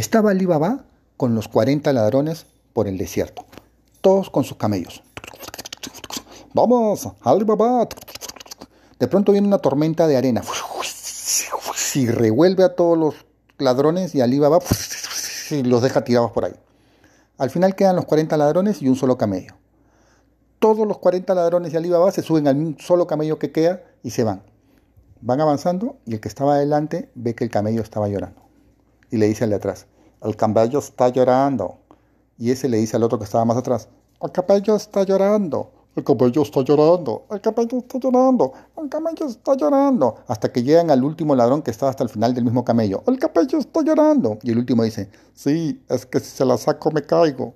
Estaba Ali Baba con los 40 ladrones por el desierto, todos con sus camellos. Vamos, Ali Baba. De pronto viene una tormenta de arena y revuelve a todos los ladrones y Ali Baba y los deja tirados por ahí. Al final quedan los 40 ladrones y un solo camello. Todos los 40 ladrones y Ali Baba se suben al solo camello que queda y se van. Van avanzando y el que estaba adelante ve que el camello estaba llorando. Y le dice al de atrás, el camello está llorando. Y ese le dice al otro que estaba más atrás, el camello está llorando. El camello está llorando, el camello está llorando, el camello está llorando. Hasta que llegan al último ladrón que estaba hasta el final del mismo camello. El camello está llorando. Y el último dice, sí, es que si se la saco me caigo.